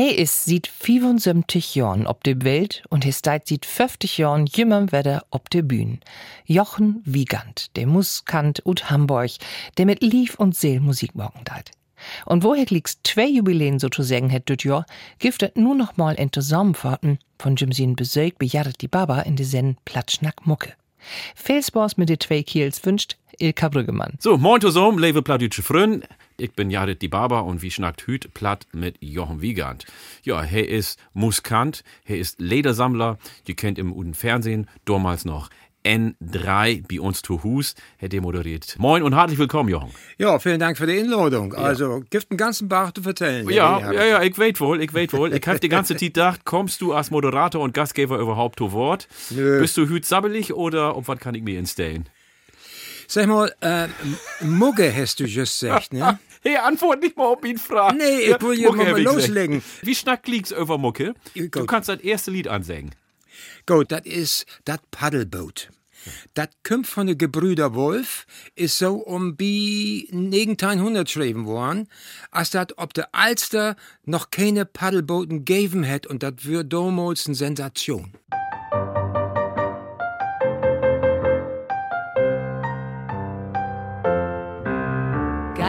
He ist sieht 75 Jahren ob de Welt und he steit sieht 50 Jahren jümmer wedder ob de Bühn. Jochen Wiegand, der Muskant ut Hamburg, der mit Lief und Seel Musik morgen deit. Und woher liegst zwei Jubiläen sozusagen het düt Jahr, giftet nur noch mal in Zusammenfahrten von Jimsin Besög bejadet die Baba in de Sen Platschnack Mucke. Spaß mit de zwei Kiels wünscht Ilka Brüggemann. So, moin zusammen, lebe plattdeutsche Frön. Ich bin Jared die Baba und wie schnackt Hüt platt mit Jochen Wiegand. Ja, er ist Muskant, er ist Ledersammler, ihr kennt im Uden Fernsehen, damals noch N3 bei uns zu Hus, er moderiert. Moin und herzlich willkommen, Jochen. Ja, vielen Dank für die Einladung. Also, gibt einen ganzen Bach zu vertellen. Ja, ja, ja, ich weet wohl, ich weet wohl. Ich hab die ganze Zeit gedacht, kommst du als Moderator und Gastgeber überhaupt zu Wort? Nö. Bist du hüt sabbelig oder auf was kann ich mir instellen? Sag mal, äh, Mugge hast du just gesagt, ne? Hey, antwort nicht mal auf ihn fragen. Nee, ich will hier mal loslegen. Wie schnack liegt's über Mucke? Ja, Du gut. kannst das erste Lied ansingen. Gut, das ist das Paddelboot. Das kommt von den Gebrüder Wolf, ist so um bi 1900 geschrieben worden, als dat ob der Alster noch keine Paddelbooten gegeben hätt und das wär damals eine Sensation.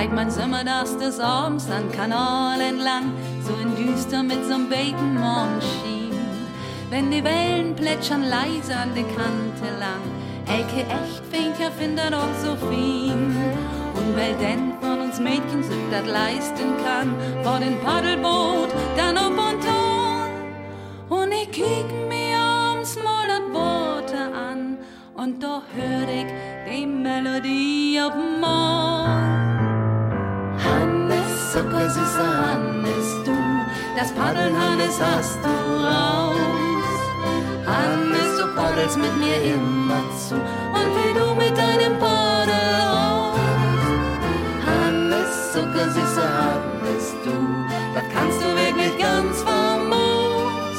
Geht man sommernachts des Abends an Kanal entlang, so in düster mit so'm beiten Morgenschien. Wenn die Wellen plätschern leise an der Kante lang, Elke echt fängt findet doch so fin. Und weil denn von uns Mädchen sich das leisten kann, vor den Paddelboot dann ob und ton. Und ich kick mir abends mal das Worte an, und doch hör ich die Melodie auf Hannes, zuckersüßer Hannes, du, das Paddeln, Hannes, hast du raus. Hannes, du paddelst mit mir immer zu und wie du mit deinem Paddel aus. Hannes, zuckersüßer Hannes, du, das kannst du wirklich ganz famos.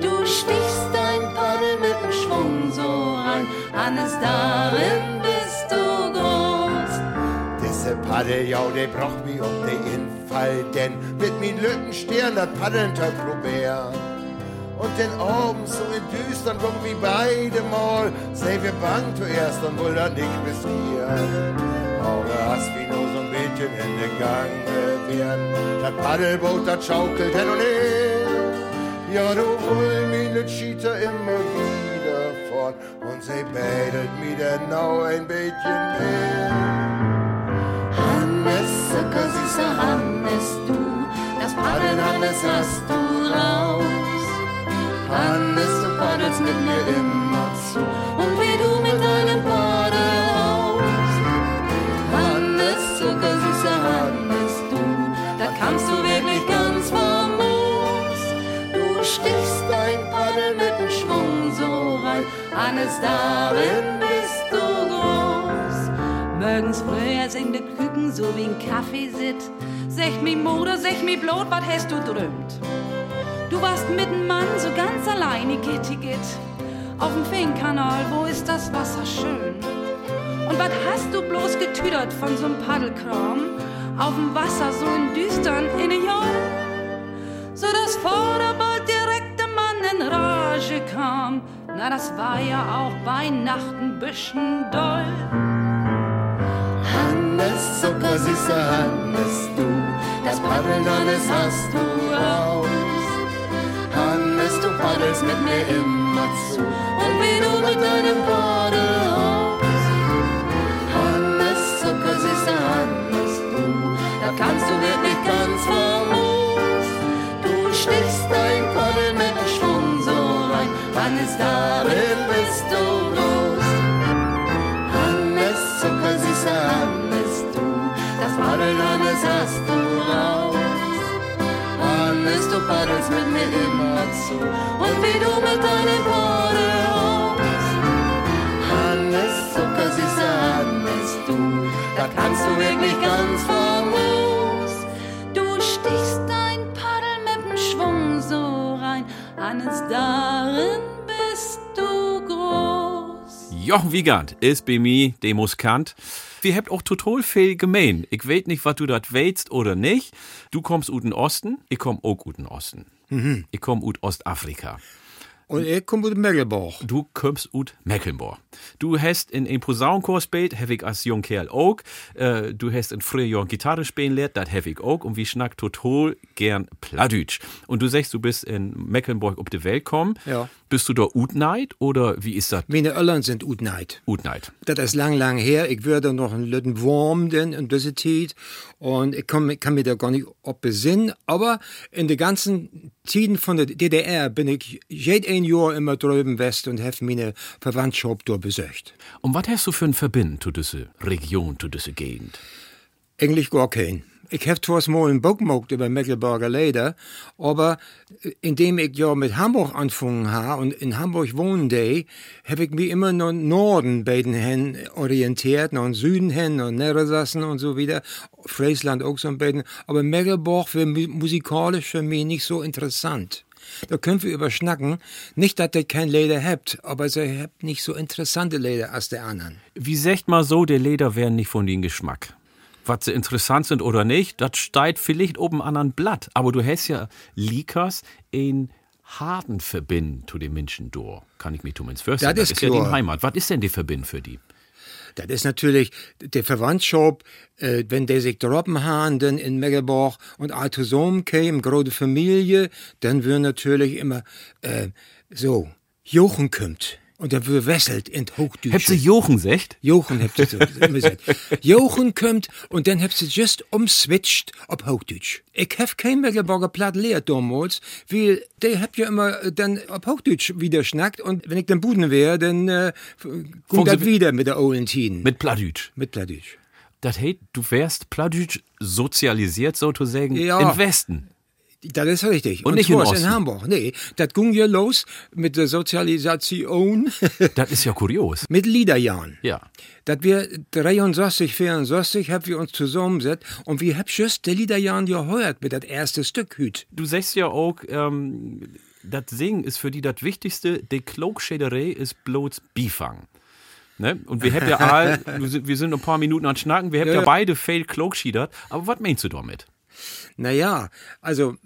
Du stichst dein Paddel mit dem Schwung so rein, Hannes, darin. Diese Paddel, ja, der braucht mich um den Infall, denn mit min Lückenstirn das Paddeln tag probär. Und den Abend so in Düstern kommen wie beide mal, sei wir bang zuerst und wohl dann nicht riskieren. Aber hast wie nur so ein bisschen in den Gang werden, das Paddelboot, das schaukelt hin und her. Ja, du hol mich ne Cheater immer wieder fort und sie betet mir genau ein bisschen mehr. Hannes, zuckersüßer Hannes, du, das Paddeln, Hannes, hast du raus. Hannes, du paddelst mit mir immer zu und wie du mit deinem Paddel aus. Hannes, zuckersüßer Hannes, du, da kannst du wirklich ganz famos. Du stichst dein Paddel mit dem Schwung so rein, Hannes, darin bist du. Morgens früher sind de Küken so wie ein Kaffee sit. Sech mi Mutter, sech mi Blut, wat hast du drömt? Du warst mit dem Mann so ganz alleine, Gitti Gitt. Auf dem Feenkanal, wo ist das Wasser schön? Und wat hast du bloß getüdert von so'm Paddelkram? Auf dem Wasser so in düstern in den Jahr? So das Vorderball direkt der Mann in Rage kam. Na, das war ja auch bei Nacht ein bisschen doll. Hannes, zuckersüßer Hannes, du, das Paddeln, Hannes, hast du raus. Hannes, du paddelst mit mir immer zu und wie du mit deinem Paddel aus. Hannes, zuckersüßer Hannes, du, da kannst du wirklich ganz famos. Du stichst dein Paddel mit Schwung so rein, Hannes, darin bist du groß. Hannes, zuckersüßer Hannes, Hannes, hast du raus. Hannes, du paddelst mit mir immer zu und wie du mit deinem Paddel aus. Hannes, zuckersüßer Hannes, du, da kannst du wirklich ganz famos. Du stichst dein Paddel mit dem Schwung so rein, Hannes, darin bist du groß. Jochen Wiegand ist bei mir, der Muskant. Wir habt auch total viel gemein. Ich weiß nicht, was du dat weißt oder nicht. Du kommst ut den Osten, ich komm auch ut den Osten. Ich komm ut Ostafrika. Und ich komme aus Mecklenburg. Du kommst ut Mecklenburg. Du hast in ein Posaunenchor gespielt, hab ich als jung Kerl auch. Äh, du hast in früher Jahren Gitarre spielen lehrt, das hab ich auch. Und wir schnack total gern Plattdeutsch. Und du sagst, du bist in Mecklenburg auf die Welt gekommen. Ja. Bist du da Utneid oder wie ist das Meine Eltern sind Utneid. Utneid? Das ist lang, lang her. Ich würde noch ein Lütten Wurm denn in dieser Zeit. Und ich kann, kann mir da gar nicht ob besinnen. Aber in den ganzen Zeiten von der DDR bin ich jed ein Jahr immer drüben West und habe meine Verwandtschaft dort besucht. Und was hast du für ein Verbind zu diese Region, zu diese Gegend? Eigentlich gar kein. Ich hab zwar ein Buch gemacht über Mecklenburger Leder, aber indem ich ja mit Hamburg angefangen habe und in Hamburg wohnen day, hab ich mich immer nach Norden bei den hin orientiert, nach Süden hin und Niedersachsen und so wieder, Friesland auch so ein bisschen, aber Mecklenburg wäre mu- musikalisch für mich nicht so interessant. Da können wir überschnacken. Nicht, dass ihr kein Leder habt, aber ihr habt nicht so interessante Leder als der anderen. Wie sagt mal so, der Leder wären nicht von den Geschmack. Was sie interessant sind oder nicht, das steigt vielleicht oben an ein Blatt. Aber du hast ja Likas in harten Verbind zu den Menschen durch. Kann ich mich zumindest vorstellen. Das ist ja die klar. Heimat. Was ist denn die Verbind für die? Das ist natürlich der Verwandtschaft, äh, wenn der sich droppen dann in Mecklenburg und zusammen käme, große Familie, dann wird natürlich immer äh, so, Jochen kommt. Und dann wird wesselt in Hochdeutsch. Habt sie Jochen secht? Jochen habt ihr so gesagt. Jochen kommt und dann habt ihr just umswitcht auf Hochdeutsch. Ich hab kein Mecklenburger Platt lehrt damals, weil der habt ja immer äh, dann auf Hochdeutsch wieder schnackt und wenn ich dann Buden wäre, dann äh, kommt das wieder mit der ollen Tien. Mit Plattdeutsch. Mit Plattdeutsch. Das heißt, du wärst Plattdeutsch sozialisiert sozusagen Ja. im Westen. Das ist richtig. Und nicht in in Hamburg. Nee, das ging ja los mit der Sozialisation Das ist ja kurios. mit Liederjahren. Ja. dass wir 63, 64 haben wir uns zusammengesetzt und wir haben just die Liederjahren gehört mit das erste Stück hüt. Du sagst ja auch, ähm, das Singen ist für die das Wichtigste. Die Klogschäderei ist bloß Bifang. Ne? Und wir haben ja all, wir sind- ein paar Minuten an Schnacken, wir haben ja, Ja, beide fail Klogschiedert. Aber was meinst du damit? Naja, also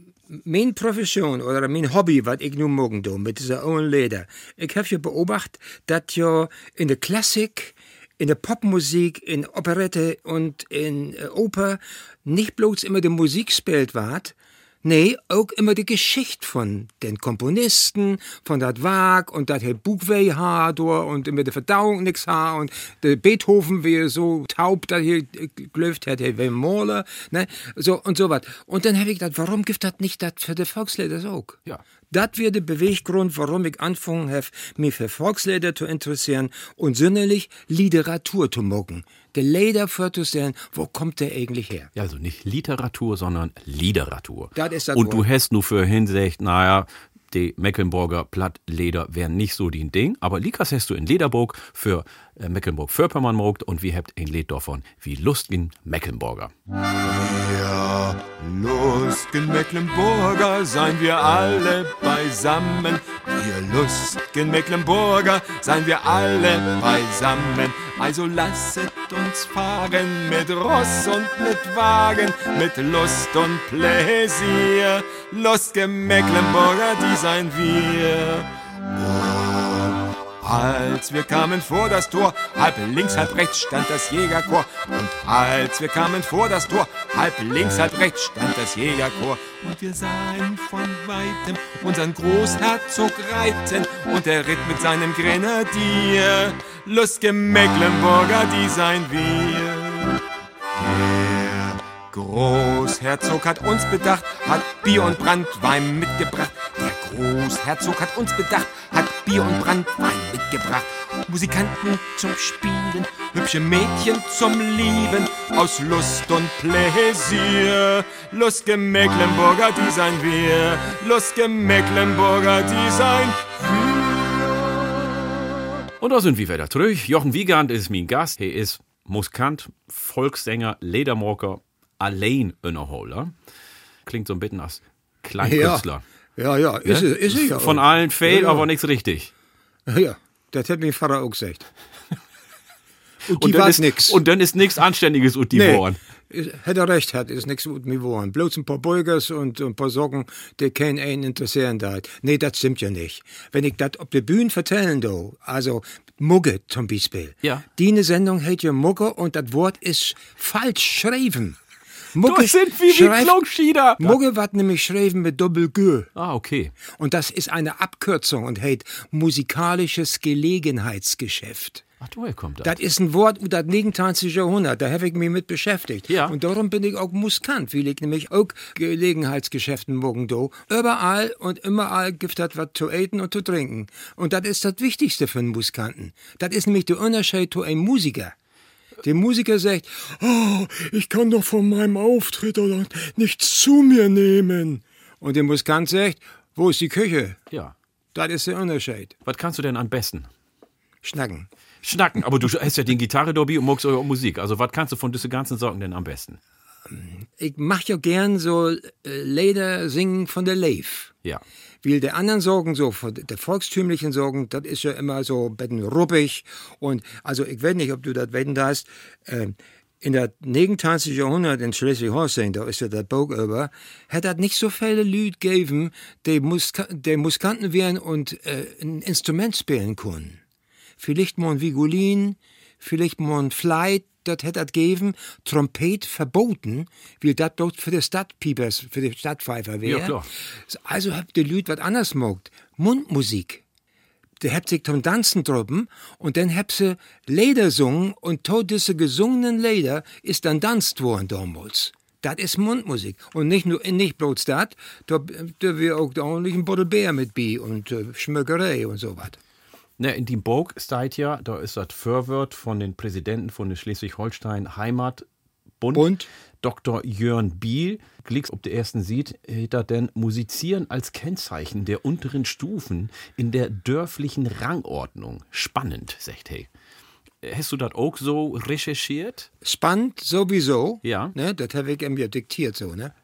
mein Profession oder mein Hobby, was ich nun morgen do mit dieser own Leder, ich habe ja beobachtet, dass ja in der Klassik, in der Popmusik, in Operette und in äh, Oper nicht bloß immer die Musik spielt ward, Nee, auch immer die Geschichte von den Komponisten, von dat Werk und dat het Buchweh ha door und immer die Verdauung nix ha und der Beethoven wie so taub da hier glöft hat, er will Maler, ne, so und so was. Und dann habe ich gedacht, warum gibt das nicht das für die Volkslieder auch? Ja. Das wird der Beweggrund, warum ich angefangen habe, mich für Volkslieder zu interessieren und sinnlich Literatur zu mocken. Der Lieder vorzustellen, wo kommt der eigentlich her? Ja, also nicht Literatur, sondern Liederatur. Das ist das Und du Wort. hast nur für hinsicht, naja, die Mecklenburger Plattleder wären nicht so die Ding, aber Likas hast du in Lederburg für äh, Mecklenburg-Vorpommern mogt und wir habt Lied davon, wie Lust in Mecklenburger. Ja, lustigen Mecklenburger seien wir alle beisammen. Wir lustigen Mecklenburger seien wir alle beisammen. Also lasset uns fahren mit Ross und mit Wagen, mit Lust und Pläsier. Lustige Mecklenburger, die seien wir. Als wir kamen vor das Tor, halb links, halb rechts stand das Jägerchor. Und als wir kamen vor das Tor, halb links, halb rechts stand das Jägerchor. Und wir sahen von weitem unseren Großherzog reiten. Und er ritt mit seinem Grenadier. Lustige Mecklenburger, die seien wir. Großherzog hat uns bedacht, hat Bier und Brandwein mitgebracht. Der Großherzog hat uns bedacht, hat Bier und Brandwein mitgebracht. Musikanten zum Spielen, hübsche Mädchen zum Lieben, aus Lust und Pläsier. Lustige Mecklenburger, die seien wir. Lustige Mecklenburger, die seien Und da sind wir wieder zurück. Jochen Wiegand ist mein Gast. Er ist Muskant, Volkssänger, Ledermocker, allein Innerholer. Klingt so ein bisschen als Kleinkünstler. Ja, ja, ist, ne? er, ist ja. Von auch. allen fail, Ja, ja. aber nichts richtig. Ja, das hat mein Vater auch gesagt. Und die dann ist, nix. Und dann ist nichts Anständiges und die Nee, ist- hätte er recht hat, ist nichts mit mir geworden. Bloß ein paar Beugers und ein paar Socken, die keinen einen interessieren da. Nee, das stimmt ja nicht. Wenn ich das auf der Bühne vertellen do, also Mugge zum Beispiel. Ja. Die ne Sendung heißt ja Mugge und das Wort ist falsch schreiben. Mugge Das sind wie, schreibt- Klongschieder. Mugge wird nämlich schreiben mit Doppel-G. Ah, okay. Und das ist eine Abkürzung und heißt musikalisches Gelegenheitsgeschäft. Ach, woher kommt das? Das ist ein Wort aus dem 29. Jahrhundert, da habe ich mich mit beschäftigt. Ja. Und darum bin ich auch Muskant, weil ich nämlich auch Gelegenheitsgeschäften morgen do. Überall und überall gibt es was zu eten und zu trinken. Und das ist das Wichtigste für einen Muskanten. Das ist nämlich der Unterschied zu einem Musiker. Der Musiker sagt, oh, ich kann doch von meinem Auftritt oder nichts zu mir nehmen. Und der Muskant sagt, wo ist die Küche? ja. Das ist der Unterschied. Was kannst du denn am besten? Schnacken. Schnacken, aber du hast ja den Gitarre dabei und magst auch Musik. Also was kannst du von diesen ganzen Sorgen denn am besten? Ich mach ja gern so äh, Lieder singen von der Leif. Ja. Weil der anderen Sorgen, so der volkstümlichen Sorgen, das ist ja immer so bisschen ruppig. Und also ich weiß nicht, ob du das wetten darfst. Äh, in der 29. Jahrhundert in Schleswig-Holstein, da ist ja der Burg über, hat das nicht so viele Leute gegeben, die, Muska die Muskanten wären und äh, ein Instrument spielen können. Vielleicht mal ein Vigolin, vielleicht mal ein Fleit, das hätte das gegeben. Trompet verboten, weil das bloß für die Stadtpiepers, für die Stadtpfeifer wäre. Ja, klar. Also habt die Leute was anderes mogt. Mundmusik. Der habt sich zum Tanzen droppen und dann habt sie Lieder sungen und tot diese gesungenen Lieder ist dann tanzt worden damals. Das ist Mundmusik. Und nicht nur, nicht bloß das, da, da wir auch da ordentlich ein Bottle Bär mit bei und äh, Schmöckerei und so was. Ne, in dem Burg steht ja, da ist das Vorwort von den Präsidenten von Schleswig-Holstein Heimatbund. Bund. Dr. Jörn Biel, Glicks ob der ersten sieht, er denn Musizieren als Kennzeichen der unteren Stufen in der dörflichen Rangordnung. Spannend, sagt hey. Hast du das auch so recherchiert? Spannend sowieso. Ja. Ne, das habe ich ja diktiert so, ne?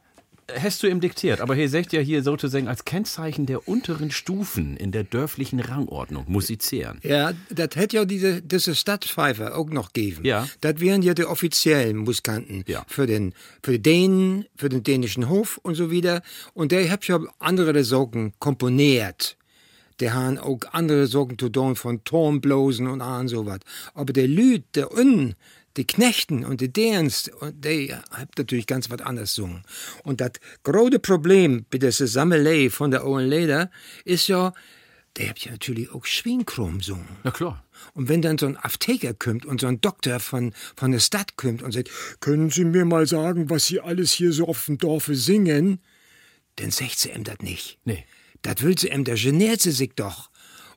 Hast du ihm diktiert, aber hier sagt ja hier sozusagen als Kennzeichen der unteren Stufen in der dörflichen Rangordnung musizieren. Ja, das hätte ja diese, diese Stadtpfeifer auch noch gegeben. Ja. Das wären ja die offiziellen Musikanten Ja. für den, für die Dänen, für den dänischen Hof und so wieder. Und der hat ja andere Sorgen komponiert. Der haben auch andere Sorgen zu tun von Turmblosen und an sowas. Aber der Lüd, der Unten, die Knechten und die Däns, und die habt natürlich ganz was anderes gesungen. Und das große Problem bei der Sammelei von der Owen Leder ist ja, der habt ja natürlich auch Schweinkrom gesungen. Na klar. Und wenn dann so ein Apotheker kommt und so ein Doktor von, von der Stadt kommt und sagt, können Sie mir mal sagen, was Sie alles hier so auf dem Dorfe singen? Dann sagt sie ihm das nicht. Nee. Das will sie ihm, da geniert sie sich doch.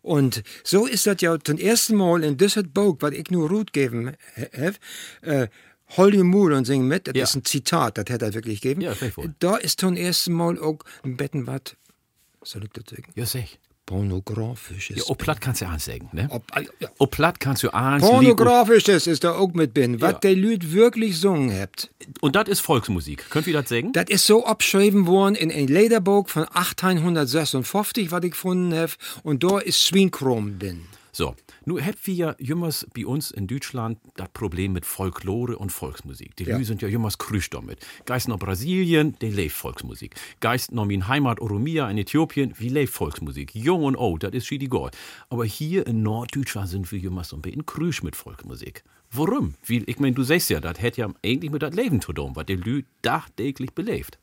Und so ist das ja zum ersten Mal in diesem Buch, was ich nur Ruth geben habe, äh, Hol die Mut und sing mit, das Ja. ist ein Zitat, das hätte er wirklich gegeben. Ja. Da ist zum ersten Mal auch ein Betten was, soll ich das sagen? Ja, sag. Pornografisches. Ja, oh, platt kannst du ja ansagen, ne? Ob, ja, Oh, platt kannst du ans Pornografisches ist da auch mit bin, was Ja. der Lüd wirklich gesungen habt. Und das ist Volksmusik. Könnt ihr das sagen? Das ist so abgeschrieben worden in ein Lederbuch von 1856, was ich gefunden habe, und da ist Schweinkrom drin. So, nun habt wir ja jümmers bei uns in Deutschland das Problem mit Folklore und Volksmusik. Die Ja. Lü sind ja jümmers krüsch damit. Geist nach Brasilien, die lebt Volksmusik. Geist noch min Heimat Oromia in Äthiopien, wie lebt Volksmusik. Jung und alt, das ist schiedi gold. Aber hier in Norddeutschland sind wir jümmers so ein bisschen krüsch mit Volksmusik. Warum? Weil, ich mein, du sagst ja, das hätte ja eigentlich mit das Leben zu tun, was der Lü dagtäglich belebt.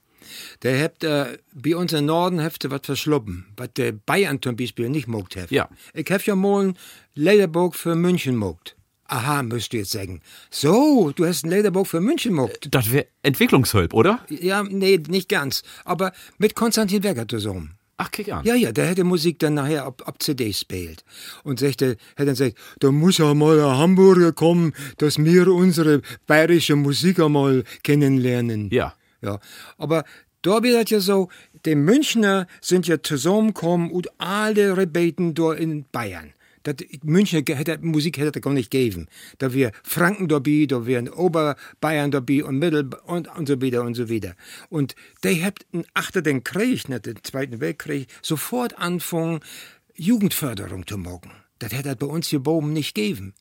Der habt äh, bei uns im Norden was verschluppen, was der Bayern zum Beispiel nicht mogt hat. Ja. Ich hab ja mal ein Lederbuch für München mogt. Aha, müsst ihr jetzt sagen. So, du hast ein Lederbuch für München mogt. Das wäre Entwicklungshilfe, oder? Ja, nee, nicht ganz. Aber mit Konstantin Wecker zusammen. Ach, kick an. Ja, ja, der hätte Musik dann nachher ab, ab CD spielt. Und sagte, hätte dann gesagt, da muss ja mal ein Hamburger kommen, dass wir unsere bayerische Musik einmal kennenlernen. Ja. Ja, aber da wird das ja so, die Münchner sind ja zusammengekommen und alle Rebeten da in Bayern. Das, Münchner hätte, Musik hätte es gar nicht gegeben. Da wir Franken dabei, da wären Oberbayern dabei und Mittel und, und so wieder und so wieder. Und die habt achter den Krieg, nicht den Zweiten Weltkrieg, sofort anfangen, Jugendförderung zu machen. Das hätte es bei uns hier oben nicht gegeben.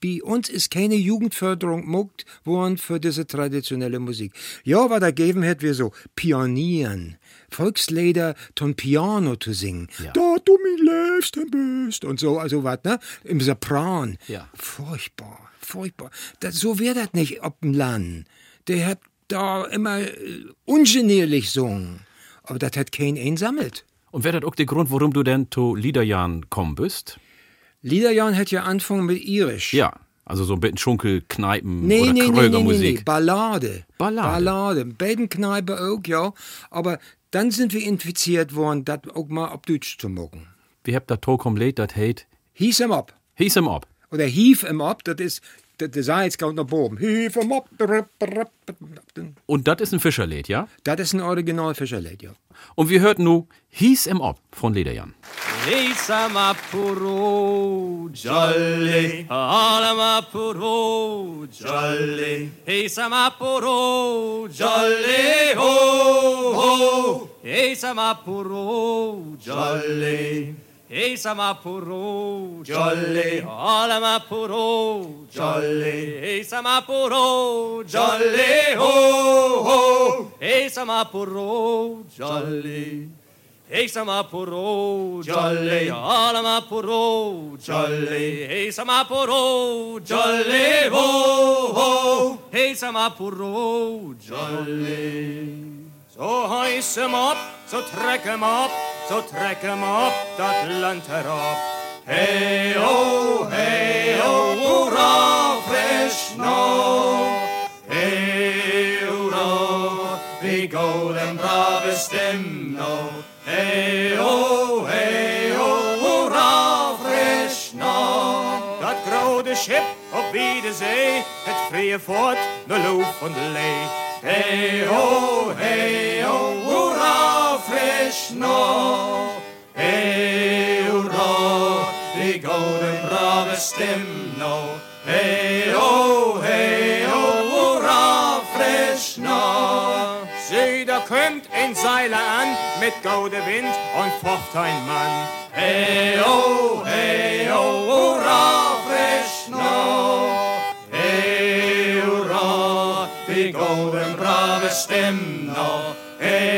Bei uns ist keine Jugendförderung muckt worden für diese traditionelle Musik. Ja, was da geben hätte wir so Pionieren, Volkslieder ton Piano zu singen. Ja. Da du mich lebst und bist und so, also was, ne? Im Sopran. Ja. Furchtbar, furchtbar. Das, so wird das nicht ob dem Land. Der hat da immer äh, ungenierlich sungen. Aber das hat kein einsammelt. Und wäre das auch der Grund, warum du denn zu Liederjahren kommen bist? Liederjahren hat ja angefangen mit Irisch. Ja, also so ein bisschen Schunkel, Kneipen Nee, oder nee, nee, nee, nee, nee, Krögermusik. Ballade. Ballade. Ballade. Beiden Kneipen auch, ja. Aber dann sind wir infiziert worden, das auch mal auf Deutsch zu machen. Wie habt ihr Tokom lädt, das heit? Hieß em ab. Hieß ihm ab. Oder hief em ab, das ist, der, Salz kommt nach oben. Und das ist ein Fischerlied, ja? Das ist ein Original Fischerlied, ja. Und wir hörten nu Hieß ihm ab von Lederjan. Isama puro jolly, alama puro jolly, Isama puro jolly ho ho, Isama puro jolly. Isama puro jolly, alama puro jolly, Isama puro jolly. ho ho, Isama puro jolly. Hey sama puro jolly, alama puro jolly. Hey sama puro jolly, ho ho. Hey sama puro jolly. So heiß em ab, so treck em ab, so treck em ab, dat Land herab. Hey oh, hey oh, hurra, frisch noch. Hey hurra, wie golden brave stem noch. Hey oh, hey oh, hurra, frisch noch. Dat grote schip op wie de zee, het vrije voort, de loof van de lee. Hey oh, hey oh, hurra, nog. Hey hurra, die golden brave stem nog. Hey oh, hey oh, hurra, frisch nog. Zie, da kommt ein Seiler an mit gouden Wind und focht ein Mann. Hey oh, hey oh, hurra, frisch noch. Hey hurra, die golden brave stem noch. Hey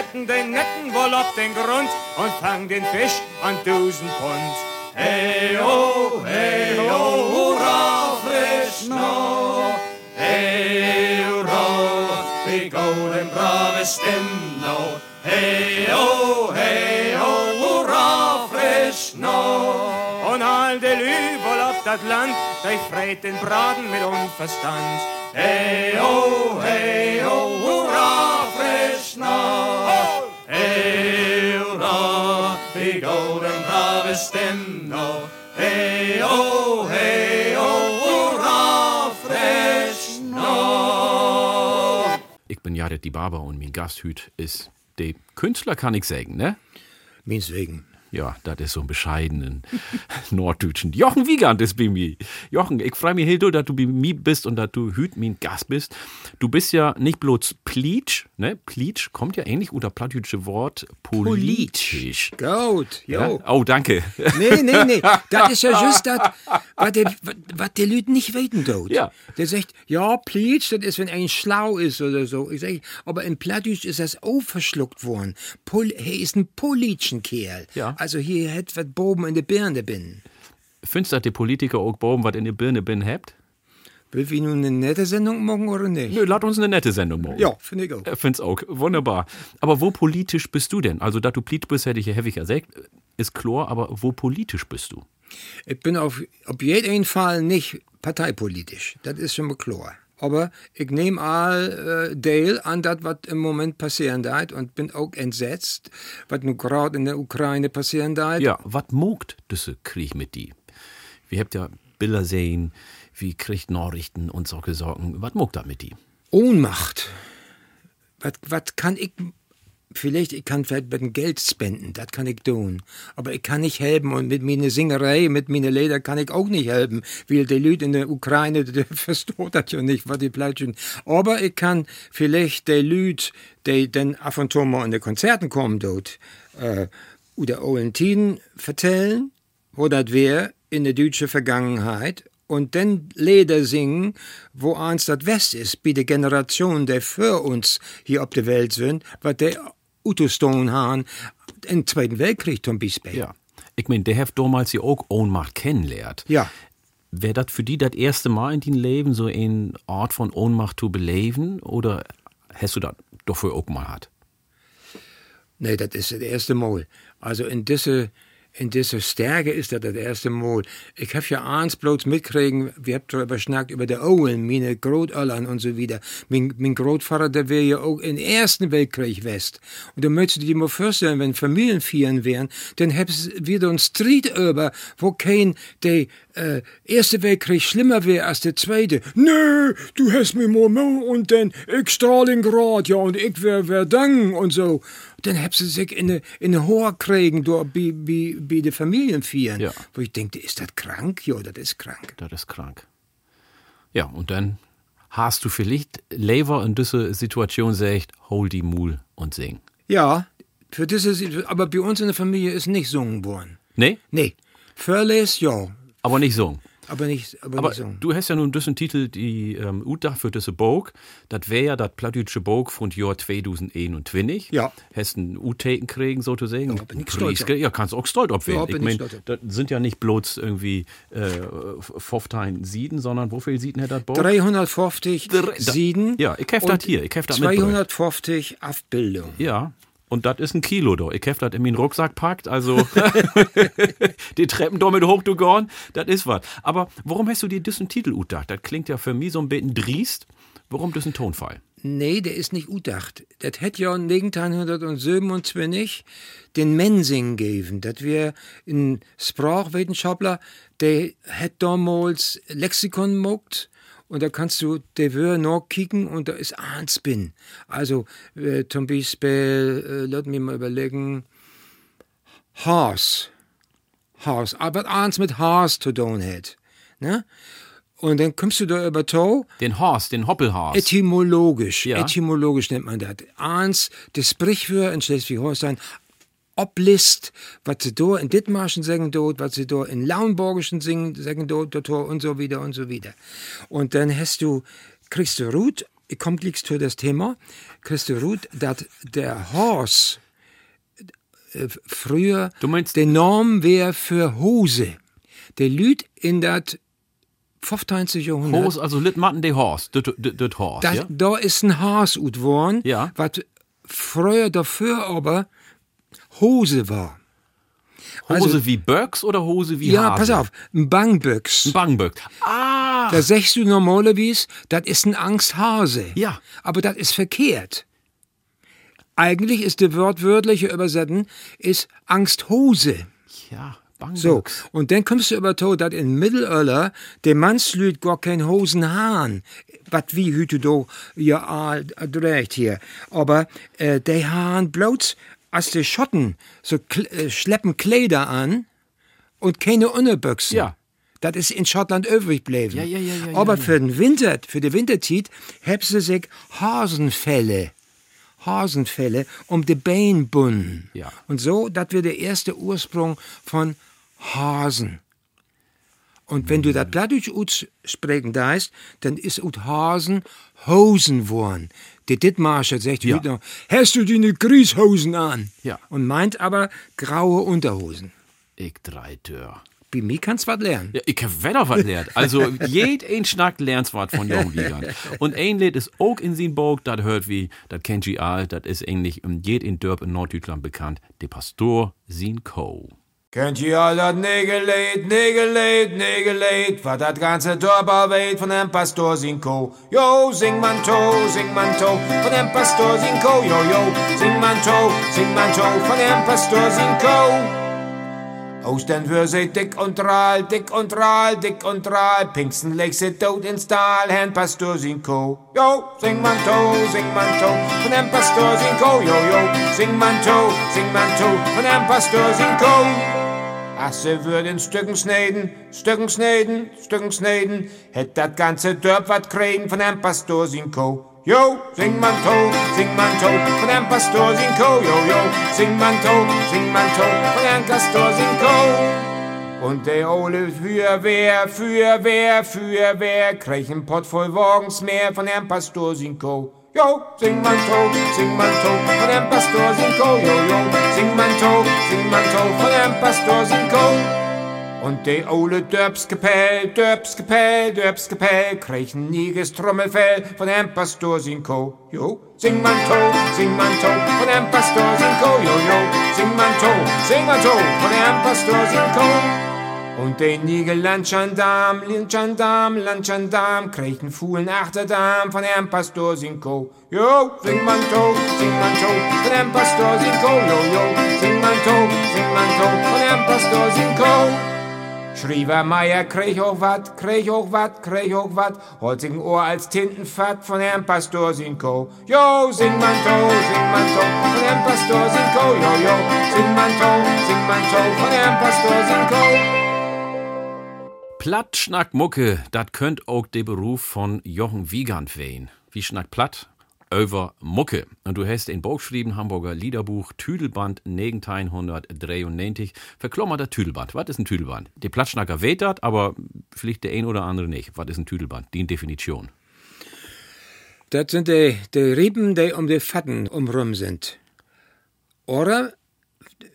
setzen den Netten wohl auf den Grund und fangen den Fisch an tausend Pfund. Hey oh, hey oh, hurra, frisch noch. Hey hurra, wie golden brave stem noch. Hey oh, hey oh, hurra, frisch noch. Und all de Lübel auf dat Land, die freit den Braten mit Unverstand. Hey oh, hey oh, hurra, frisch noch. Hey hurra, wie golden brave stem noch. Hey oh, hey oh, hurra, frisch noch. Ich bin Jared die Barber und mein Gasthüt ist der Künstler, kann ich sagen, ne? Meins wegen. Ja, das ist so ein bescheidenen Norddeutschen. Jochen Wiegand ist bei mir. Jochen, ich freue mich heel doll, dass du bei mir bist und dass du hüt mein Gast bist. Du bist ja nicht bloß Pleatsch, ne? Pleatsch kommt ja ähnlich unter plattdeutsche Wort politisch. Gut, Ja? jo. Oh, danke. Nee, nee, nee. Das ist ja just das, was die, was die Leute nicht weten tut. Ja. Der sagt, ja, Pleatsch, das ist, wenn ein schlau ist oder so. Ich sag, aber in Plattdeutsch ist das auch verschluckt worden. Pol, er ist ein politischen Kerl. Ja. Also hier hat was Boben in der Birne bin. Findest du, dass die Politiker auch bauen, was in der Birne bin habt? Will wir nun eine nette Sendung machen oder nicht? Nö, lad uns eine nette Sendung machen. Ja, finde ich auch. Äh, Find's auch. Wunderbar. Aber wo politisch bist du denn? Also, dass du politisch bist, hätte ich ja häufig gesagt. Ist klar, aber wo politisch bist du? Ich bin auf, auf jeden Fall nicht parteipolitisch. Das ist schon mal klar. Aber ich nehme all äh, Teil an das, was im Moment passieren wird und bin auch entsetzt, was nun gerade in der Ukraine passieren wird. Ja, was mogt diese Krieg mit die? Wir habt ja Bilder sehen, wie kriegt Nachrichten und solche Sorgen. Was mogt da mit die? Ohnmacht. Was, was kann ich, vielleicht, ich kann vielleicht mit dem Geld spenden, das kann ich tun. Aber ich kann nicht helfen und mit meiner Singerei, mit meinen Lieder kann ich auch nicht helfen, weil die Leute in der Ukraine, die versteht das ja nicht, was die pleitschen. Aber ich kann vielleicht die Leute, die dann ab und zu mal in die Konzerten kommen dort, äh, oder Olentiden vertellen, wo das wär in der deutschen Vergangenheit und dann Lieder singen, wo eins das West ist, bei der Generation, der für uns hier auf der Welt sind, was der Utostone haben im Zweiten Weltkrieg zum Beispiel. Ja. Ich mein, der hat damals ja auch Ohnmacht kennenlernt. Ja. Wäre das für die das erste Mal in deinem Leben so eine Art von Ohnmacht zu beleben oder hast du das doch für auch mal gehabt? Nee, das ist das erste Mal. Also in diese, in diese Stärke ist das das erste Mal. Ich hab ja eins bloß mitkriegen, wir habt darüber schnackt, über der Owen, meine Großeltern und so wieder. Mein, mein Großvater, der wäre ja auch im Ersten Weltkrieg West. Und da möchtest du dir mal vorstellen, wenn Familienfeiern wären, dann hättest du wieder einen Street über, wo kein, der äh, Erste Weltkrieg schlimmer wäre als der Zweite. Nö, du hast mir mal und dann ich Stalingrad, ja, und ich wär Verdun und so. Dann hättest du sich in eine, in eine Hoher kriegen, da, bei, bei, bei den Familienfeiern. Ja. Wo ich denke, ist das krank? Ja, das ist krank. Das ist krank. Ja, und dann hast du vielleicht Lever in dieser Situation sagt, hol die Mul und sing. Ja, für dieses, aber bei uns in der Familie ist nicht sungen worden. Nee? Nee. Förles, ja, Aber nicht singen. Aber nicht, aber, Aber nicht sungen. du hast ja nun diesen Titel, die ähm, Utdach für diese Bog. Das wäre ja das plattdeutsche Bog von Jahr 2021. Ja. Hast einen U-Taken kriegen, sozusagen. Ja, bin ich stolz Ja, kannst auch stolz auf werden. Ja, ich ich mein, stolz auf. das sind ja nicht bloß irgendwie äh, 15 Sieden, sondern wie viel Sieden hat das Bog? 350 Drei- Sieden. Ja, ich hef das hier, ich hef das mitgebracht. 250 Abbildungen. Ja. Und das ist ein Kilo, doch. Ich hab das in meinen Rucksack packt, also die Treppen damit hoch, du gorn, das ist was. Aber warum hast du dir diesen Titel utdacht? Das klingt ja für mich so ein bisschen driest. Warum diesen Tonfall? Nee, der ist nicht udacht. Das hätte ja 1927 den Mensing gegeben. Das wir ein Sprachwissenschaftler, der hat damals Lexikon mogt. Und da kannst du der Wör noch kicken und da ist eins bin. Also äh, zum Beispiel, äh, lass mich mal überlegen, Haas. Haas. Aber eins mit Haas zu tun hat. Ne? Und dann kommst du da über Tau. Den Horst, den Hoppelhorst. Etymologisch, Ja. etymologisch nennt man das. Eins, das Sprichwort in Schleswig-Holstein, oblist, was sie da in Dithmarschen sagen dort, was sie da in Lauenborgischen singen, sagen dort, dort und so wieder und so wieder. Und dann hast du, kriegst du Ruth, ich komm gleich zu das Thema, kriegst du Ruth, dass der Horst äh, früher Du meinst- der Norm wäre für Hose. Der Lüd in das 15. Jahrhundert. Horst, also Litmatten de Horst, das Horst, Das, ja? Da ist ein Haas ut worden, Ja. was früher dafür aber Hose war. Hose also- wie Böcks oder Hose wie Ja, Hase? pass auf, ein Bangböcks. Bangböck. Ah, Da sagst du normalerweise, das ist ein Angsthase. Ja. Aber das ist verkehrt. Eigentlich ist die wortwörtliche Übersetzung ist Angsthose. ja, So, Bangböcks. und dann kommst du über to, dass in Mittelalter der Mannslüd gar kein Hosen haben. Was wie hüte do ja dreht hier. Aber äh, die haben bloß als die Schotten so äh, schleppen Kleider an und keine Unterbüchsen. Ja. Das ist in Schottland übrig geblieben. Ja, ja, ja, ja, Aber ja, ja. für den Winter, für die Winterzeit, haben sie sich Hasenfelle, Hasenfelle um die Beine bunden. Ja. Und so, das wird der erste Ursprung von Hasen. Und wenn du das Plattdeutsch aussprechen darfst, dann ist ut Hasen Hosen worden. Der Dittmarscher sagt Ja. noch, hast du deine Grießhosen an? Ja. Und meint aber graue Unterhosen. Ich drei Tür. Bei mir kannst was lernen. Ja, ich hab wieder was lernt. Also, jed ein Schnack lernt was von Wiegand. Und ein Lied ist auch in sin Burg, das hört wie, das kennt ihr all, das ist eigentlich um jed in Dörp in Norddeutschland bekannt, der Pastor sin Co. Kennt ihr all das Nägeleid, Nägeleid, Nägeleid, was das ganze Dorf weht von dem Pastor Sinko? Jo, sing man to, sing man to, von dem Pastor Sinko, jo, jo, sing man to, sing man to, von dem Pastor Sinko. Aus den Würse dick und rahl, dick und rahl, dick und rahl, Pinksten legt sie tot ins Tal, Herrn Pastor Sinko. Jo, sing man to, sing man to, von dem Pastor Sinko, jo, jo, sing man to, sing man to, von dem Pastor Sinko. Ach, sie würden Stücken schneiden, Stücken schneiden, Stücken schneiden, hätt dat ganze Dörp wat kriegen von dem Pastor Sinko. Jo, sing man to, sing man to, von dem Pastor Sinko, jo, jo, sing man to, sing man to, von dem Pastor Sinko. Und der Ole Feuerwehr, Feuerwehr, Feuerwehr, kriegt ein Pott voll Wagens mehr von dem Pastor Sinko. Jo, sing man to, sing man to, von dem Pastor Sinko, jo, jo, sing man to, sing man to, von dem Pastor Sinko. Und de ole Dörbskapell, Dörbskapell, kriegt ein niges Trommelfell von dem Pastor Sinko. Jo, sing man to, sing man to, von dem Pastor Sinko, jo, jo, sing man to, sing man to, von dem Pastor Sinko. Und de nige Landschandam, Landschandam, Landschandam, kriegt ein Fuhlen Achterdam von dem Pastor Sinko. Jo, sing man to, sing man to, von dem Pastor Sinko, jo, jo, sing man to, sing man to, von dem Pastor Sinko. Schriever Meier krieg auch wat, krieg auch wat, krieg auch wat, holzigen Ohr als Tintenfat von Herrn Pastor Sinko. Jo, sing man to, sing man to, von Herrn Pastor Sinko, jo, jo, sing man to, sing man to, von Herrn Pastor Sinko. Platt schnack Mucke, dat könnt auch der Beruf von Jochen Wiegand wehen. Wie schnack platt? Over Mucke. Und du hast in Buch geschrieben, Hamburger Liederbuch, Tüdelband 1993, verklommerter Tüdelband. Was ist ein Tüdelband? Der Platschnacker weht dat, aber vielleicht der ein oder andere nicht. Was ist ein Tüdelband? Die Definition. Das sind die, die Riepen, die um die Fatten umrum sind. Oder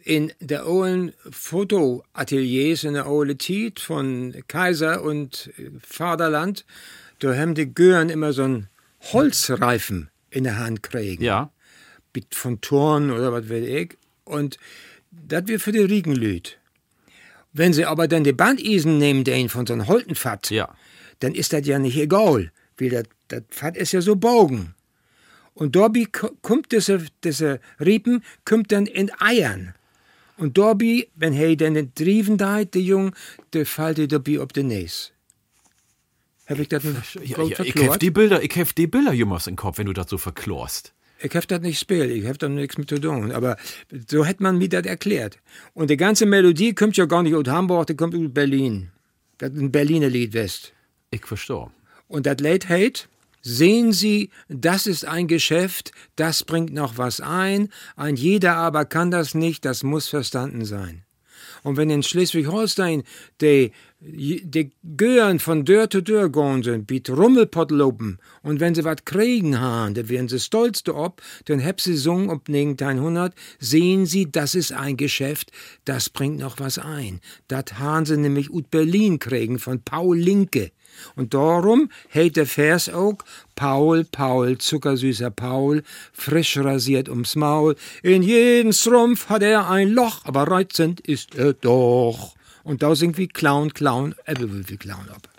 in der alten Fotoateliers in der alten Zeit von Kaiser und Vaterland, da haben die Gören immer so einen Holzreifen in der Hand kriegen. Ja. Von Toren oder was weiß ich. Und das wird für die Riegenlüt. Wenn sie aber dann die Bandisen nehmen, den von so einem Holtenfat, Ja. dann ist das ja nicht egal. Weil das, das Fat ist ja so bogen. Und ko- kommt diese, diese Riepen, kommt dann in Eiern. Und dabei, wenn er dann den Drieven da, der Jung, der fällt er dabei auf den Näs. Hab ich das nicht Ja, ja, ich hef die Bilder, ich hef die Bilder jümmers im Kopf, wenn du das so verklorst. Ich hab das nicht gespielt, ich hab da nichts mit zu tun. Aber so hätte man mir das erklärt. Und die ganze Melodie kommt ja gar nicht aus Hamburg, die kommt aus Berlin. Das ist ein Berliner Lied West. Ich verstehe. Und das Lied heißt, sehen Sie, das ist ein Geschäft, das bringt noch was ein, ein jeder aber kann das nicht, das muss verstanden sein. Und wenn in Schleswig-Holstein die, die Gören von Dörr zu Dörr gehen sind, mit Rummelpottlopen, und wenn sie wat kriegen haben, dann werden sie stolz ob, dann heb sie sung ob 1900, sehen Sie, das ist ein Geschäft, das bringt noch was ein. Das haben sie nämlich ut Berlin kriegen von Paul Linke. Und darum hält der Vers auch Paul, Paul, zuckersüßer Paul, frisch rasiert ums Maul. In jeden Strumpf hat er ein Loch, aber reizend ist er doch. Und da singt wie Clown, Clown, Äppelwürfel Clown ab.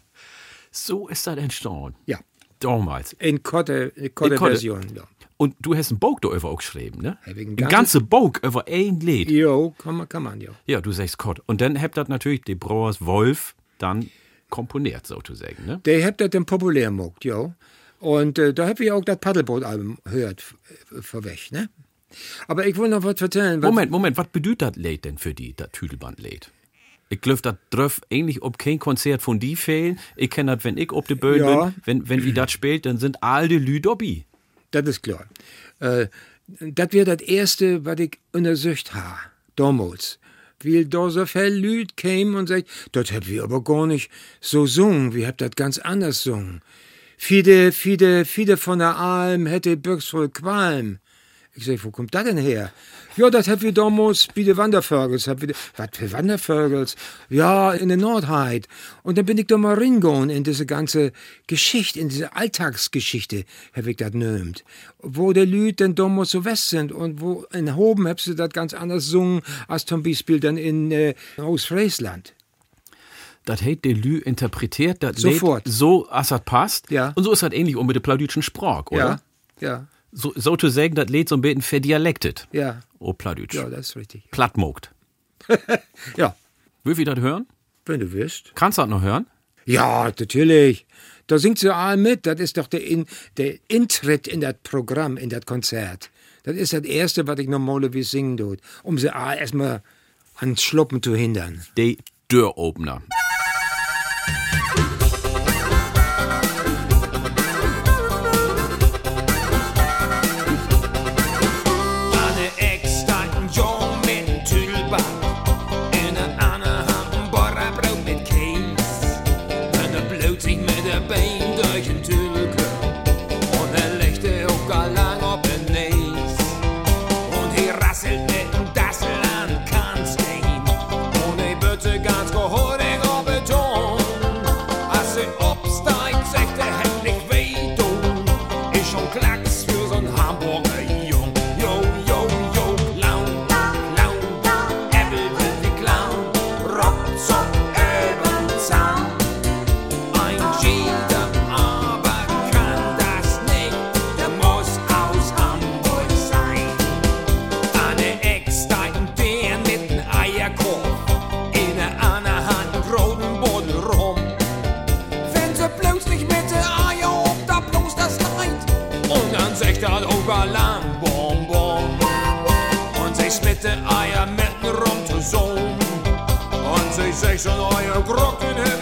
So ist das entstanden. Ja, Damals. in Kotte, in Kotte. Version. Ja. Und du hast ein Buch darüber auch geschrieben, ne? Ein ganze Buch über ein Lied. Jo, kann man, kann man, ja. Ja, du sagst Gott. Und dann habt das natürlich die Brauers Wolf dann komponiert, sozusagen, ne? Der habt das dann populär gemacht, ja. Und äh, da hab ich auch das Paddelboot-Album gehört, f- vorweg, ne? Aber ich will noch was erzählen. was- Moment, Moment, was bedeutet das Lied denn für die, das Tüdelband-Lied? Ich glaube, das darf eigentlich ob kein Konzert von die fehlen. Ich kenne das, wenn ich ob de Bühne Ja. bin, wenn, wenn ich das spielt, dann sind all die Lü dabei. Das ist klar. Äh, das wäre das Erste, was ich untersucht habe, damals. Weil da so viel Leute kämen und sagt, das habt wir aber gar nicht so sungen, wir habt das ganz anders sungen. Viele, viele, viele von der Alm hätte Birks voll Qualm. Ich sag, wo kommt das denn her? Ja, das habt wir damals bei den Wandervögels. Wir, was für Wandervögels? Ja, in der Nordheit. Und dann bin ich da mal reingegangen in diese ganze Geschichte, in diese Alltagsgeschichte, hab ich das nömt. Wo die Leute dann damals so west sind und wo in Hoben habt ihr das ganz anders sungen, als zum Beispiel dann in äh, Ostfriesland. Das hat die Lü interpretiert, das Sofort. So, als das passt. Ja. Und so ist das ähnlich auch mit der plauditschen Sprache, oder? Ja, ja, So, so zu sagen, das Lied so ein bisschen verdialektet. ja. Oh, Plauditsch. Ja, das ist richtig. Plattmogt. Ja, Will ich das hören? wenn du willst. Kannst du das noch hören? Ja, natürlich. Da singt sie all mit. Das ist doch der, in, der Intritt in das Programm, in das Konzert. Das ist das Erste, was ich normalerweise singen tut, um sie all erstmal ans Schluppen zu hindern. Die Dörropener. Sich schon euer Grocken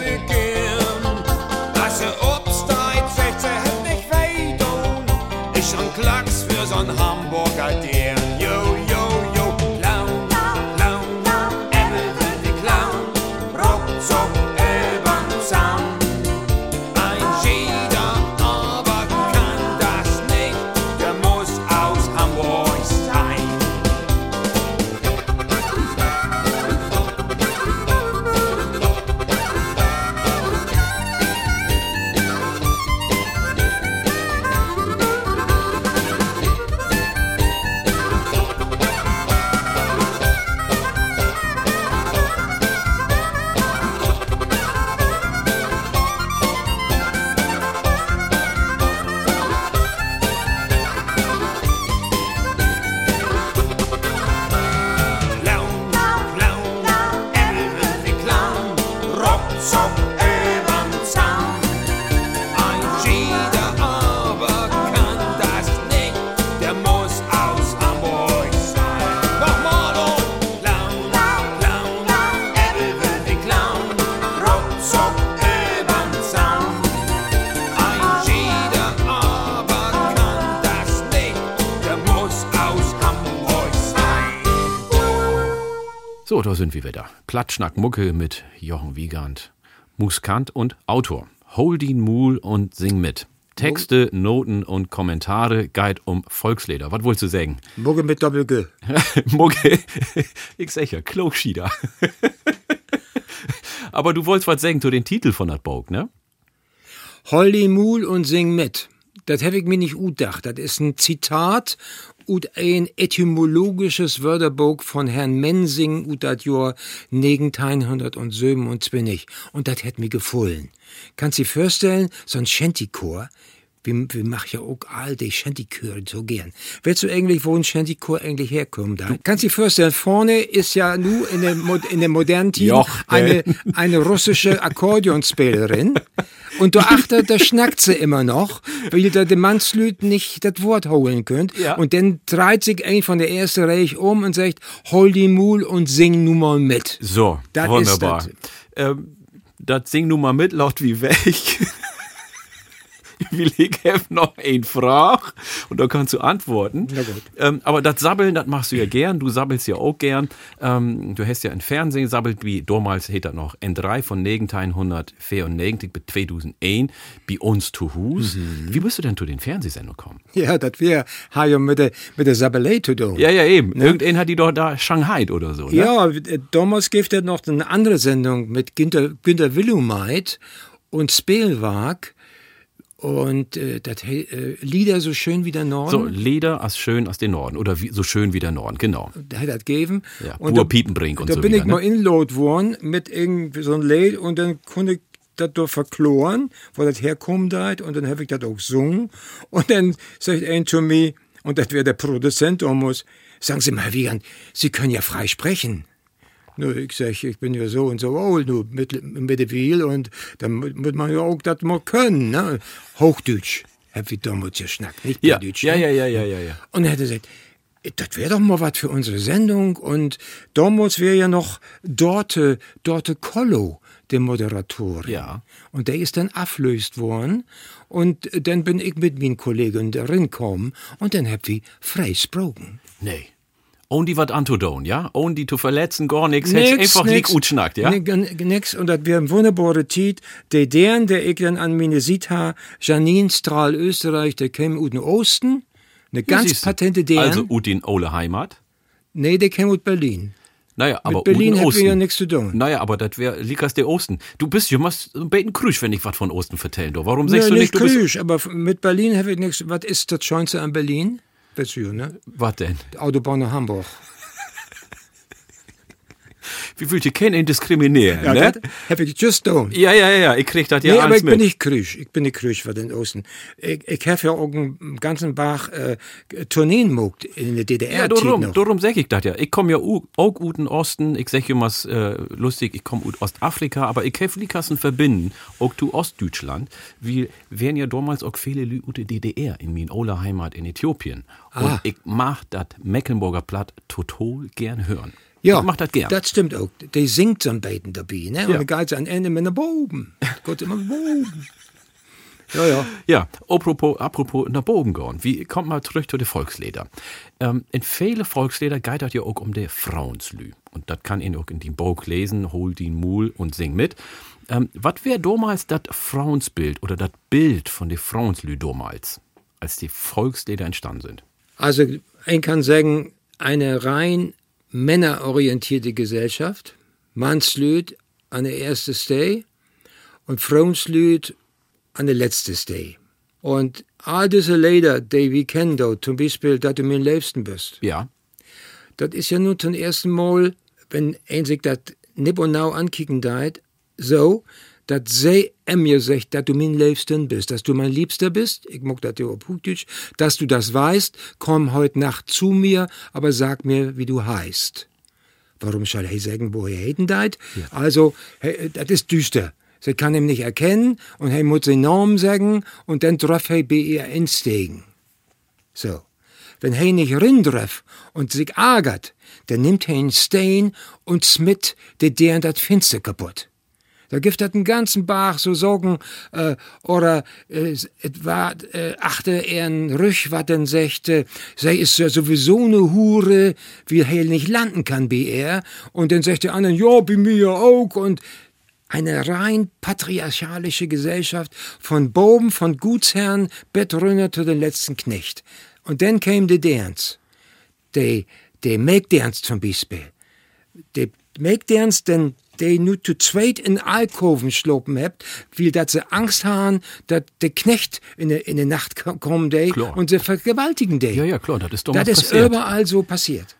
So, da sind wir wieder. Platschnack Mucke mit Jochen Wiegand, Muskant und Autor. Holdin Mool und Sing mit. Texte, Noten und Kommentare, Guide um Volksleder. Was wolltest du sagen? Mugge mit Doppel-G. Mucke, ich sag ja, Klogschieder. Aber du wolltest was sagen zu den Titel von dat Bog, ne? Holly Mool und sing mit. Das habe ich mir nicht utdacht. Das ist ein Zitat ut ein etymologisches Wörterbuch von Herrn Mensing ut dat Jahr 1927. Und das hätt mir gefallen. Kannst du dir vorstellen, so ein Shantychor, wir, wir machen ja auch all die Shantychöre so gern. Weißt du eigentlich, wo ein Shantychor eigentlich herkommt? Da? Kannst du dir vorstellen, vorne ist ja nur in der, in der modernen Joch, eine, eine russische Akkordeonspielerin. Und da achter, da schnackt sie immer noch, weil der Mannslüt nicht das Wort holen könnt. Ja. Und dann dreht sich ein von der ersten Reihe um und sagt, hol die Mul und sing nun mal mit. So, Das wunderbar. ist Ähm, das sing nun mal mit, laut wie weg. Wir legen noch ein Frage und da kannst du antworten. Na gut. Ähm, aber das Sabbeln, das machst du ja gern. Du sabbelst ja auch gern. Ähm, du hast ja im Fernsehen sabbelt, wie damals hätte das noch N3 von 1994 bis 2001 bei uns zu Hus. Mhm. Wie bist du denn zu den Fernsehsendungen gekommen? Ja, das wäre, ha ja mit der, mit der Sabelei zu tun. Ja, ja, eben. Irgendein hat die doch da Shanghai oder so. Ne? Ja, äh, damals gibt es noch eine andere Sendung mit Günter, Günter Willumeit und Spielwag und äh, das äh, Lieder so schön wie der Norden. So, Leder als schön aus den Norden oder wie, so schön wie der Norden, genau. da hat das gegeben. Ja, und da, Piepenbrink und da so bin wieder, ich ne? mal inload worden mit irgendwie so einem Lied und dann konnte ich das doch verkloren, wo das herkommt halt, und dann habe ich das auch gesungen und dann sagt ein zu mir, und das wäre der Produzent damals, sagen Sie mal, Wiegand, Sie können ja frei sprechen. Nur ich sag, ich bin ja so und so alt, nur mit, mit viel und dann mu- muss man ja auch das mal können, ne? Hochdeutsch, hab ich damals geschnackt, nicht Ja, Plattdeutsch, ja, ne? ja, ja, ja, ja, ja. Und er hat gesagt, das wäre doch mal was für unsere Sendung. Und damals wäre ja noch Dorte, Dorte Kollo, der Moderator. Ja. Und der ist dann ablöst worden. Und dann bin ich mit meinen Kollegen darin gekommen. Und dann hab ich frei gesprochen. Nee. Ohne die wat antudon, ja? Ohne die zu verletzen, gar nichts. Hättest einfach nicht gut schnackt, ja? Nix. Und das wäre ein wunderbare Tiet. Der deren, der ich dann an meine Sita, Janine Strahl Österreich, der käme aus dem Osten. Eine ganz du. patente deren. Also Udin Ole Heimat. nee, der käme aus Berlin. Naja, aber Berlin Uden hätten wir ja nichts zu tun. Naja, aber das wäre Likas der Osten. Du bist ja machst ein bisschen krüsch, wenn ich was von Osten vertellen. Du. Warum sagst Nee, du nicht nicht. Krüsch, aber mit Berlin habe ich nichts. Was ist das Schönste an Berlin? Du, ne? Was denn? Die Autobahn nach Hamburg. Wie will ich keinen diskriminieren, Ja, ne? das hab ich just done. Ja, ja, ja, ich krieg das ja nee, aber alles ich bin mit. nicht krüsch. Ich bin nicht krüsch für den Osten. Ich, ich habe ja auch einen ganzen Bach äh, Tourneen mogt in der DDR. Ja, darum, darum sag ich das ja. Ich komme ja auch ut in Osten, ich sag immer äh, lustig, ich komme aus Ostafrika, aber ich helfe Likassen verbinden, auch zu Ostdeutschland, wie wären ja damals auch viele ut der DDR in min Ola Heimat in Äthiopien. Und Ah. ich mach das Mecklenburger Platt total gern hören. Ja, ich mach das gern. Das stimmt auch. Die singt so ein Beiden dabei, ne? Und Ja. dann geht's am Ende mit einer Boben. Gott immer Boben. Ja, ja. Ja, apropos, apropos nach Bogen gehen. Wie kommt mal zurück zu den Volkslieder? Ähm, in viele Volkslieder geht das ja auch um die Frauenslü. Und das kann ihn auch in den Bog lesen, hol den Mul und sing mit. Ähm, was wäre damals das Frauensbild oder das Bild von den Frauenslü damals, als die Volkslieder entstanden sind? Also, ich kann sagen, eine rein männerorientierte Gesellschaft. Mannslüd an der ersten Stay und Frauenslüd an der letzten Stay. Und all diese Lieder, die wir kennen, da, zum Beispiel, dass du mir am liebsten bist, Ja, das ist ja nun zum ersten Mal, wenn ein sich das nicht genau ankicken deit, so, dass sie mir sagt, dass du mein Liebsten bist, dass du mein Liebster bist, ich mag das ja auf Hochdeutsch, dass du das weißt, komm heute Nacht zu mir, aber sag mir, wie du heißt. Warum soll er sagen, wo er hätten deit? Also, he, das ist düster. Sie kann ihn nicht erkennen und er muss den Namen sagen und dann drauf er bei ihr insteigen. So. Wenn er nicht rindref und sich ärgert, dann nimmt er einen Stein und smit de deren dat Finster kaputt. Einen ganzen Bach so Sorgen, äh, oder äh, es war, äh, achte einen Rüch, wat denn sechte, sei ist ja sowieso ne Hure, wie er nicht landen kann bei er, und dann sagt der andere, ja, bei mir auch, und eine rein patriarchalische Gesellschaft von Boben, von Gutsherren, Bettrunner zu den letzten Knecht. Und dann käme der Dance. Der, der Mägdance zum Beispiel. Der Mägdance, denn der nur zu zweit in Alkoven schlopen habt, weil dat sie Angst haben, dass der Knecht in der in der Nacht ko- kommen de Klar. und sie vergewaltigen de. ja, ja, klar, das ist Das damals ist passiert. überall so passiert.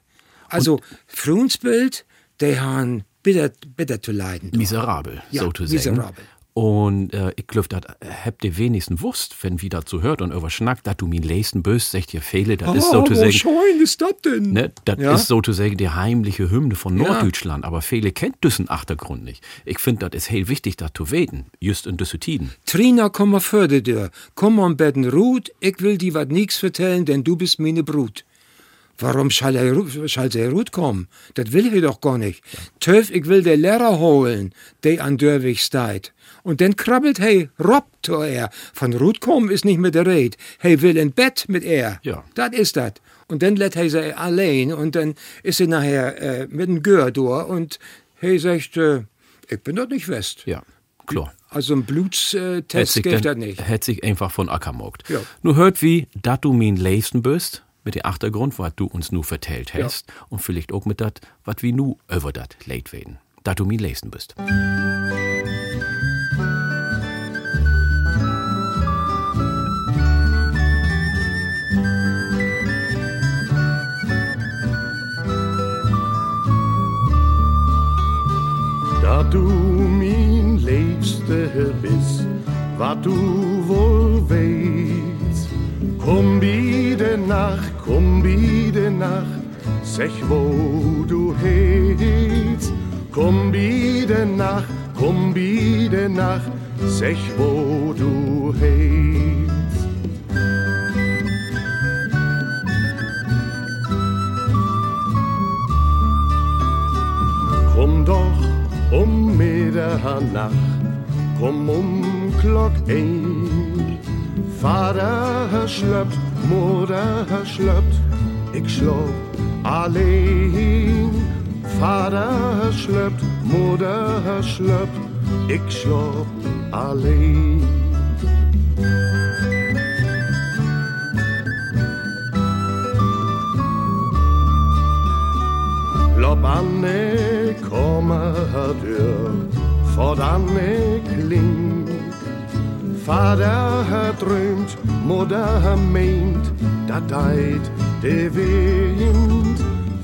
Also, Frauensbild, die haben bitter, bitter zu leiden. miserabel, Ja, so zu sagen. miserabel. Und äh, ich glaube, das habt ihr wenigstens wusst, wenn wir dazu hört und über schnackt, dass du mir leisten bist, sagt ihr Fehle, das ist so zu wo sagen. schön ist das denn? Ne, das Ja. ist sozusagen die heimliche Hymne von Ja. Norddeutschland, aber viele kennt diesen Achtergrund nicht. Ich finde, das ist heel wichtig, das zu weten, just in diese Tiden. Trina, komm mal fördert dir. Komm mal betten Ruth, ich will dir wat nix vertellen, denn du bist meine Brut. Warum schall er, der Ruth kommen? Das will er doch gar nicht. Töf, ich will der Lehrer holen, der an Dörwig steit. Und dann krabbelt hey Rob zu er. Von Ruth kommen ist nicht mit der Red. Hey will in Bett mit er. Ja. Das ist das. Und dann lädt er sie allein und dann ist sie nachher äh, mit dem Gör durch und hey sagt, äh, ich bin dort nicht West. Ja, klar. Also ein Blutstest gibt das nicht. hätt sich einfach von Acker mogt. Ja. Nur hört wie, dass du mein Leisten bist, mit dem Achtergrund, was du uns nu vertellt hast, und vielleicht auch mit dat, was wir nu über dat leid werden. Dass du mein Leisten bist. Du wohl weißt. Komm biede Nacht, komm biede Nacht, sech wo du heetst. Komm biede Nacht, komm biede Nacht, sech wo du Slöpt, moeder slöpt, ik sloop alleen. Vader slöpt, moeder slöpt, ik sloop alleen. Lob Anne komme dør, for Anne klingt. Vader har drømt, ment, der dejt det vind.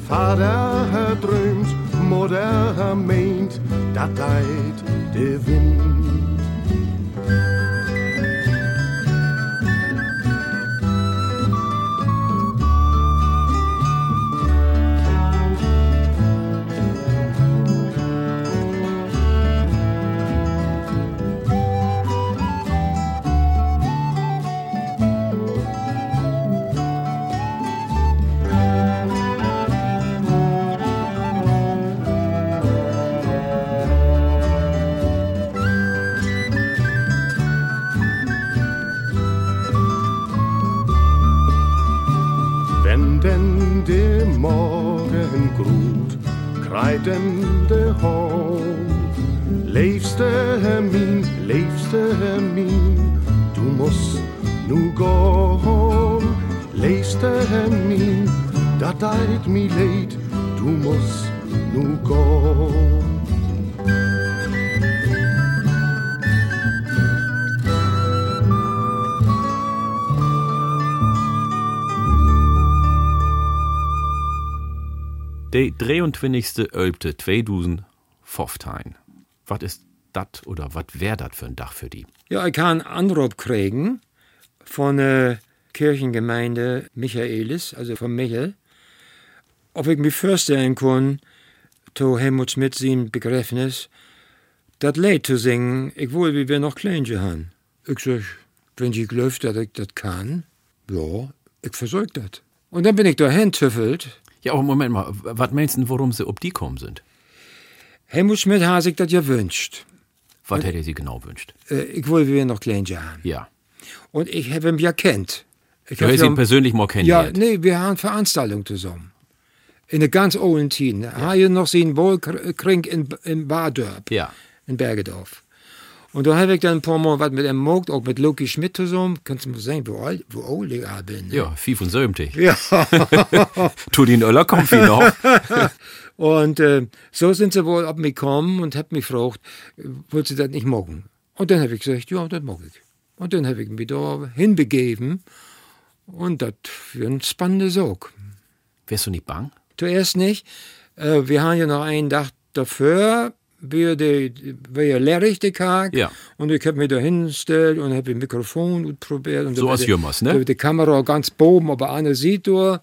Vader har drømt, moeder meent dat deit de wind. Deit mi leid, du musst nu gehen. Der 23. Ölpte 2015. Was ist dat oder was wär dat für ein Dach für die? Ja, ich kann Anruf kriegen von der Kirchengemeinde Michaelis, also von Michel, ob ich mir vorstellen kann, to Helmut Schmidt sein Begräbnis, dat Lied zu singen, ich wohl, wie wir noch Kleinchen haben. Ich sag, wenn ich glaube, dass ich das kann, ja, ich versorg das. Und dann bin ich dahin tüffelt. Ja, aber Moment mal, was meinst du, warum sie ob die kommen sind? Helmut Schmidt hat sich das gewünscht. Was hätte sie genau wünscht? Äh, ich will, wie wir noch Kleinchen haben. Ja. Und ich habe ihn ja kennt. Ich Du hab hast ja- ihn persönlich mal Ja, kennengelernt. nee, wir haben Veranstaltungen zusammen. In der ganz Zeit. Ja. Habe ich noch sehen Wohlkrink in, in Badorp, Ja. in Bergedorf. Und da habe ich dann ein paar Mal was mit ihm gemacht, auch mit Loki Schmidt zusammen. Kannst du mal sehen, wo alt, wo alt ich bin. ne? Ja, 75. Ja. Tu den Öller kommt noch. Und äh, so sind sie wohl ab mich gekommen und haben mich gefragt, wollt sie das nicht machen? Und dann habe ich gesagt, ja, das mag ich. Und dann habe ich mich da hinbegeben. Und das für ein spannender Sog. Wärst du nicht bang? Zuerst nicht. Äh, wir haben ja noch einen Tag dafür, wir die, wir ja lehrrichtig Tag. Ja. Und ich habe mich da hingestellt und habe ein Mikrofon probiert. Und So die- Jümmers, ne? Die Kamera ganz boben, aber einer sieht da.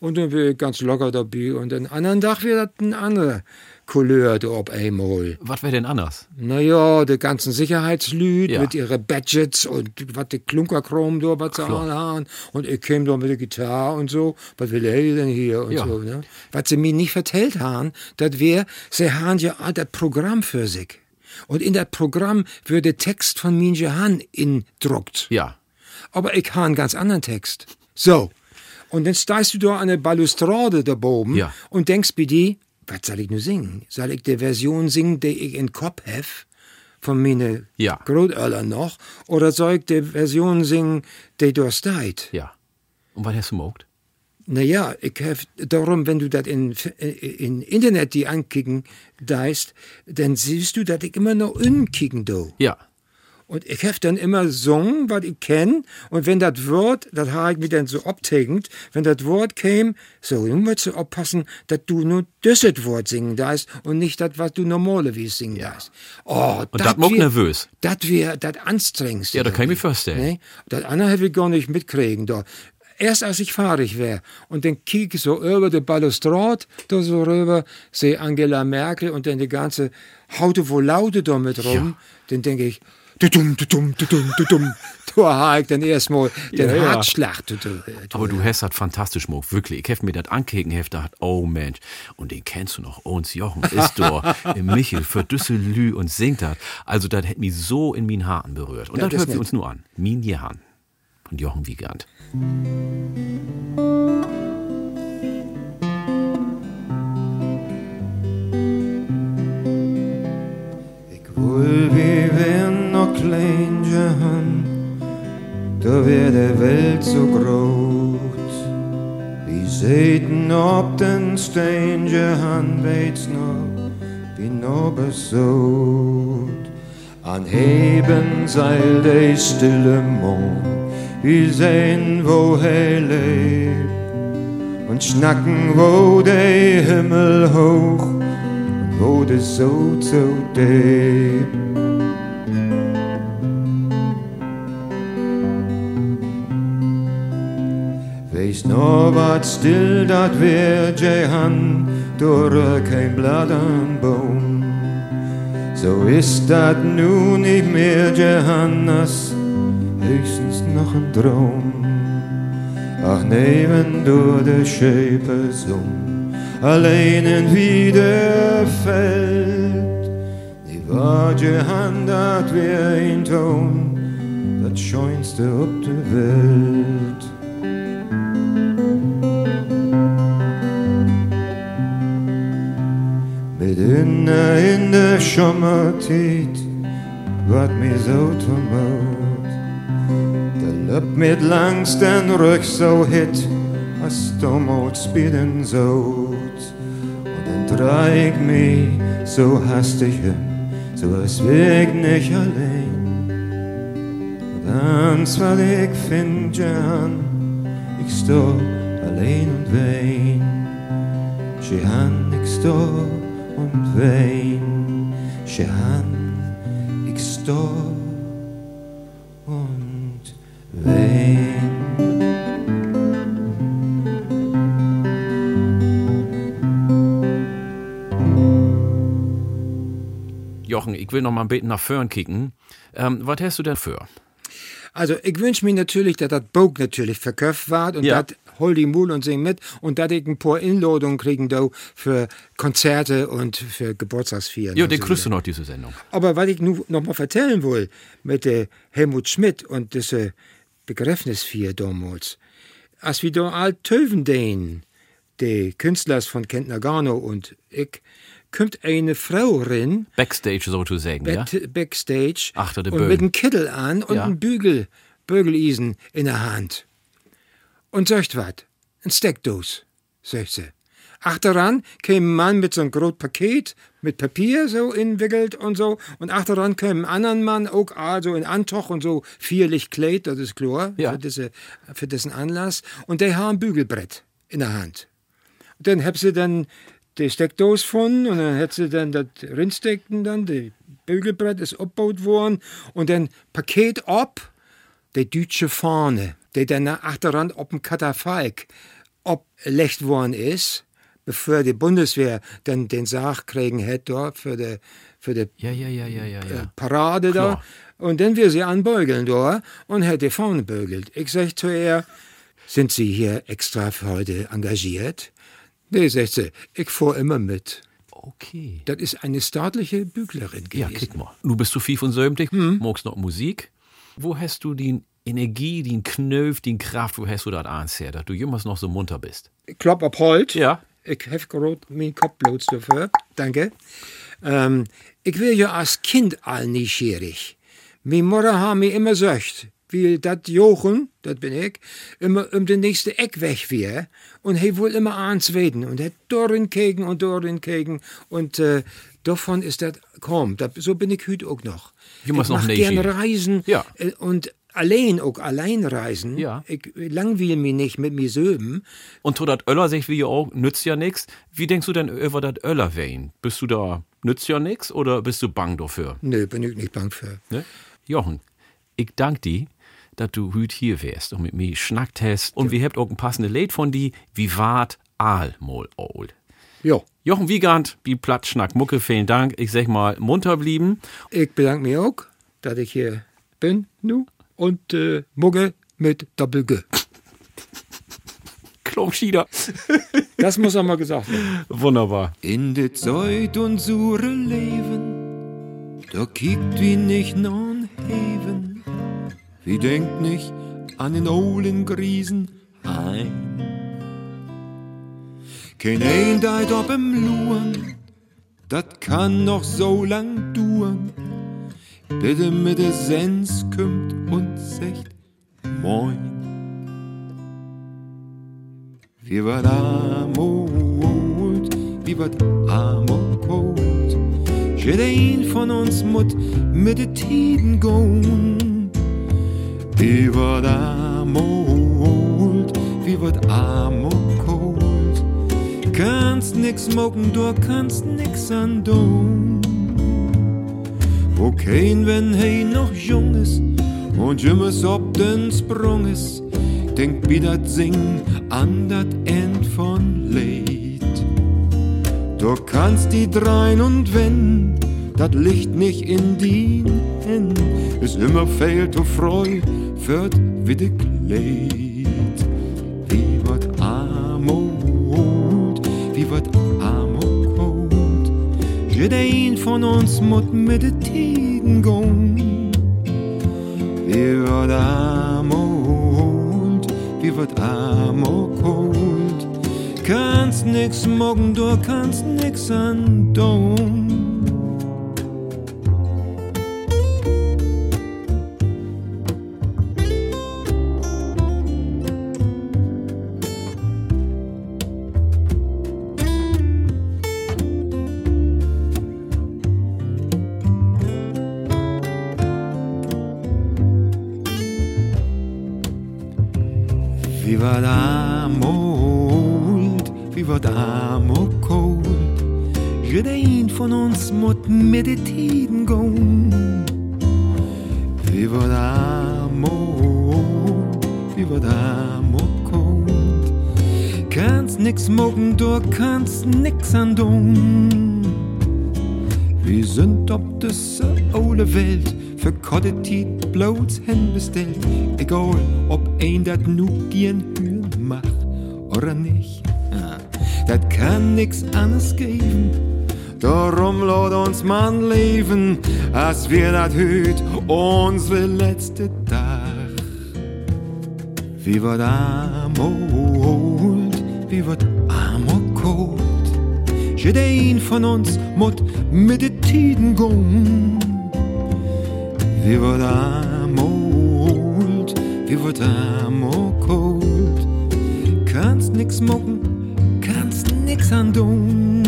Und dann bin ich ganz locker dabei. Und den anderen Tag wird das eine andere Couleur da auf einmal. Was wäre denn anders? Naja, die ganzen Sicherheitslüd Ja. mit ihren Badgets und was die Klunkerkrom da, was sie haben. Und ich käme da mit der Gitarre und so. Was will er denn hier und Ja. so, ne? Was sie mir nicht vertellt haben, das wär, sie haben ja das Programm für sich. Und in das Programm wird der Text von Minje Han indruckt. Ja. Aber ich habe einen ganz anderen Text. So. Und dann stehst du da an der Balustrade da oben Ja. und denkst bei dir, was soll ich nur singen? Soll ich die Version singen, die ich in Kopf habe, von meine Ja. Großeltern noch? Oder soll ich die Version singen, die da steht? Ja. Und was hast du gemacht? Naja, ich hab darum, wenn du das in, in Internet die ankicken deist, dann siehst du, dass ich immer noch unkicken do. Ja. Und ich hab dann immer gesungen, was ich kenn. Und wenn das Wort, das habe ich mir dann so abtegend, wenn das Wort käme, so, nun musst du aufpassen, dass du nur dieses Wort singen darfst und nicht das, was du normalerweise singen darfst. Oh, Und das macht nervös. Das wäre das anstrengendste. Ja, da kann ich mir vorstellen. Nee, das andere habe ich gar nicht mitkriegen. Da. Erst als ich fahrig wäre und dann kiek ich so über die Balustrade, da so rüber, sehe Angela Merkel und dann die ganze Haute wo Laute da mit rum, dann denke ich, du dumm, du dumm, du dumm, du dumm. Da habe ich dann erstmal den Ja, ja. Herzschlag. Du, du, du, Aber du hast das fantastisch gemacht, wirklich. Ich hab mir das angekeken, hab gedacht, oh Mensch, und den kennst du noch, uns Jochen ist da Michel für Düsselü und singt das. Also das hat mich so in min Haaren berührt. Und Ja, das das hört wir uns nur an. Min Jehan von Jochen Wiegand. Ik wil wie wir noch klein han, da wär der Welt so groß. Wie Seiten ob den Stein han, weit's noch, wie noch besot. An Heben seil der stille Mond, wie sehen, wo er lebt. Und schnacken, wo der Himmel hoch wo de so so deep. Wees nou wat stil, dat weer jij han, door kein Blatt an Baum. So ist dat nu nicht mehr Johannes, höchstens noch ein Traum. Ach, neben du de Schäpe Summ, allein in wieder fällt. Die war Johann, dat wär ein Ton, dat schönste op de Welt. Midden in de sommertijd wat mir zo tomoot. De lup met langs den rug zo hit, als tomoot spieden zout. Und dann dreh ich mich so hastig hin, so als wär ich nicht allein. Ganz wat ich find, Jan, ich sto allein und wein. Jehan, ich sto Jehan, ich sto und wein. Jochen, ich will noch mal ein bisschen nach vorn kicken. Ähm, was hast du denn für? Also, ich wünsche mir natürlich, dass das Buch natürlich verkauft wird und Ja. dass hol die Mul und sing mit und dass ich ein paar Inladungen kriegen da für Konzerte und für Geburtstagsfeiern. Ja, den so. kriegst du noch, diese Sendung. Aber was ich nu noch mal vertellen will mit der Helmut Schmidt und diese Begräbnisfeier damals, als wir da all töven den, die Künstlers von Kentner Garno und ich, kommt eine Frau rein, Backstage sozusagen, ja? Back- Backstage Achter der und Bögen. mit einem Kittel an und Ja. einem Bügel, Bügelisen in der Hand. Und sagt wat, ein Steckdos, sagt sie. Achteran käme ein Mann mit so einem großen Paket mit Papier so inwickelt und so. Und achteran käme ein anderer Mann auch also in Antoch und so vierlich Kleid, das ist klar, Ja. für, diese, für diesen Anlass. Und der haben ein Bügelbrett in der Hand. Und dann hab sie dann die Steckdose gefunden und dann hat sie dann das Rindstecken dann, die Bügelbrett ist abgebaut worden und dann Paket ab, die deutsche Fahne, die dann nach Achterrand auf dem Katafalk abgelegt worden ist, bevor die Bundeswehr dann den Sarg kriegen hätte dort für die, für die Ja, ja, ja, ja, ja, ja. Parade Klar. da. Und dann wir sie anbeugeln da und hat die vorne bögelt. Ich sag zu ihr, sind Sie hier extra für heute engagiert? Nee, sagt sie, ich fahr immer mit. Okay. Das ist eine staatliche Büglerin Ja, gewesen. kick mal. Du bist zu 75, magst noch Musik. Wo hast du die Energie, den Knöpf, den Kraft, wo hast du das Angst her, dass du jemals noch so munter bist? Klopp ab Holt. Ja. Ich hab gerade meinen Kopf dafür. Danke. Ähm, ich will ja als Kind all neugierig. Meine Mutter hat mir immer gesagt, wie dat Jochen, dat bin ich, immer um den nächste Eck weg wär und he wohl immer ans weden und hat dorin kegen und dorin kegen und äh, davon ist dat kaum. Dat, so bin ich heute auch noch. Ich noch mach gern neugierig. reisen Ja. äh, und allein auch allein reisen. Ja. Ich langweil mich nicht mit mir söben. Und zu dat Öller sag ich wie auch, nützt ja nix. Wie denkst du denn über dat Öller wein? Bist du da, nützt ja nix oder bist du bang dafür? Nö, bin ich nicht bang für. Ne? Jochen, ich dank dir, dass du heute hier wärst und mit mir schnackt hast. Und wir habt auch ein passende Lied von dir, wie wart Aal mal old. Ja. Jochen Wiegand, wie platt schnack Mucke, vielen Dank. Ich sag mal, munter blieben. Ich bedanke mich auch, dass ich hier bin, nu, und äh, Mugge mit Doppel-G. Klopschieder. Das muss auch mal gesagt werden. Wunderbar. In de Zeit und sure Leben, da kiekt wie nicht non Heven, wie denkt nicht an den olden Griesen ein. Kein ein deit ob im Luren, dat kann noch so lang duren. Bitte mit de Sens kümmt und sagt Moin. Wie wat amot, wie wat amokot. Jeder von uns mut mit de Tiden goen. Wie wat amot, wie wat amokot. Kannst nix mogen, du kannst nix an doen. Okay, wenn hey noch jung ist und jümmes ob den Sprung ist, denk wie dat Sing an dat End von Leid. Du kannst die drein und wenn dat Licht nicht in die hin, ist immer fehlt du Freu, wird wie de Kleid. Wie wat Armut, wie wat Armut, jeder ein von uns mut mit de Tiden gehen. Wie wat Armut, wie wat Armut, kannst nix morgen, du kannst nix an Hin bestellt. Egal, ob ein dat nu gern hören macht oder nicht. Ja, dat kann nix anderes geben. Darum laut uns man leben, als wir dat hüt unsere letzte Tag. Wie wird armold, wie wird armo cold. Jeder ein von uns mut mit de Tiden gehen. Wie wird wie wird armo cold. Kannst nix mocken, kannst nix an tun.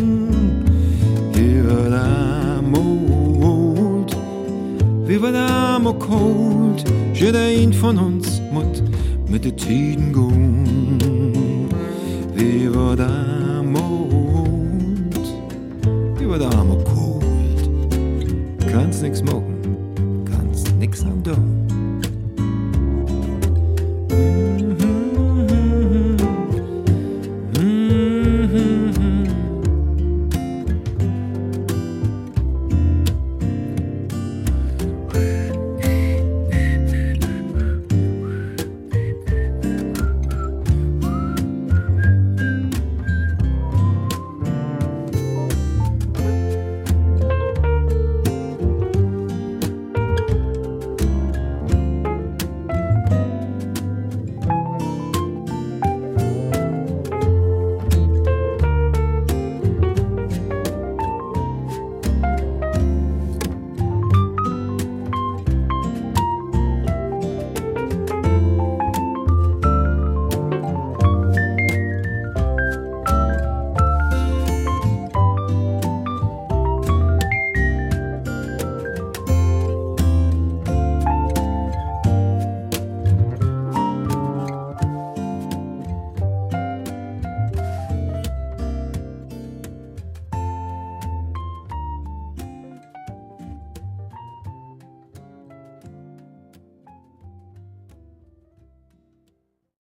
Wie wird armold, wie wird armo cold. Jeder ein von uns mut mit de Tiden gehen. Wie wird armold, wie wird armo cold. Kannst nix mocken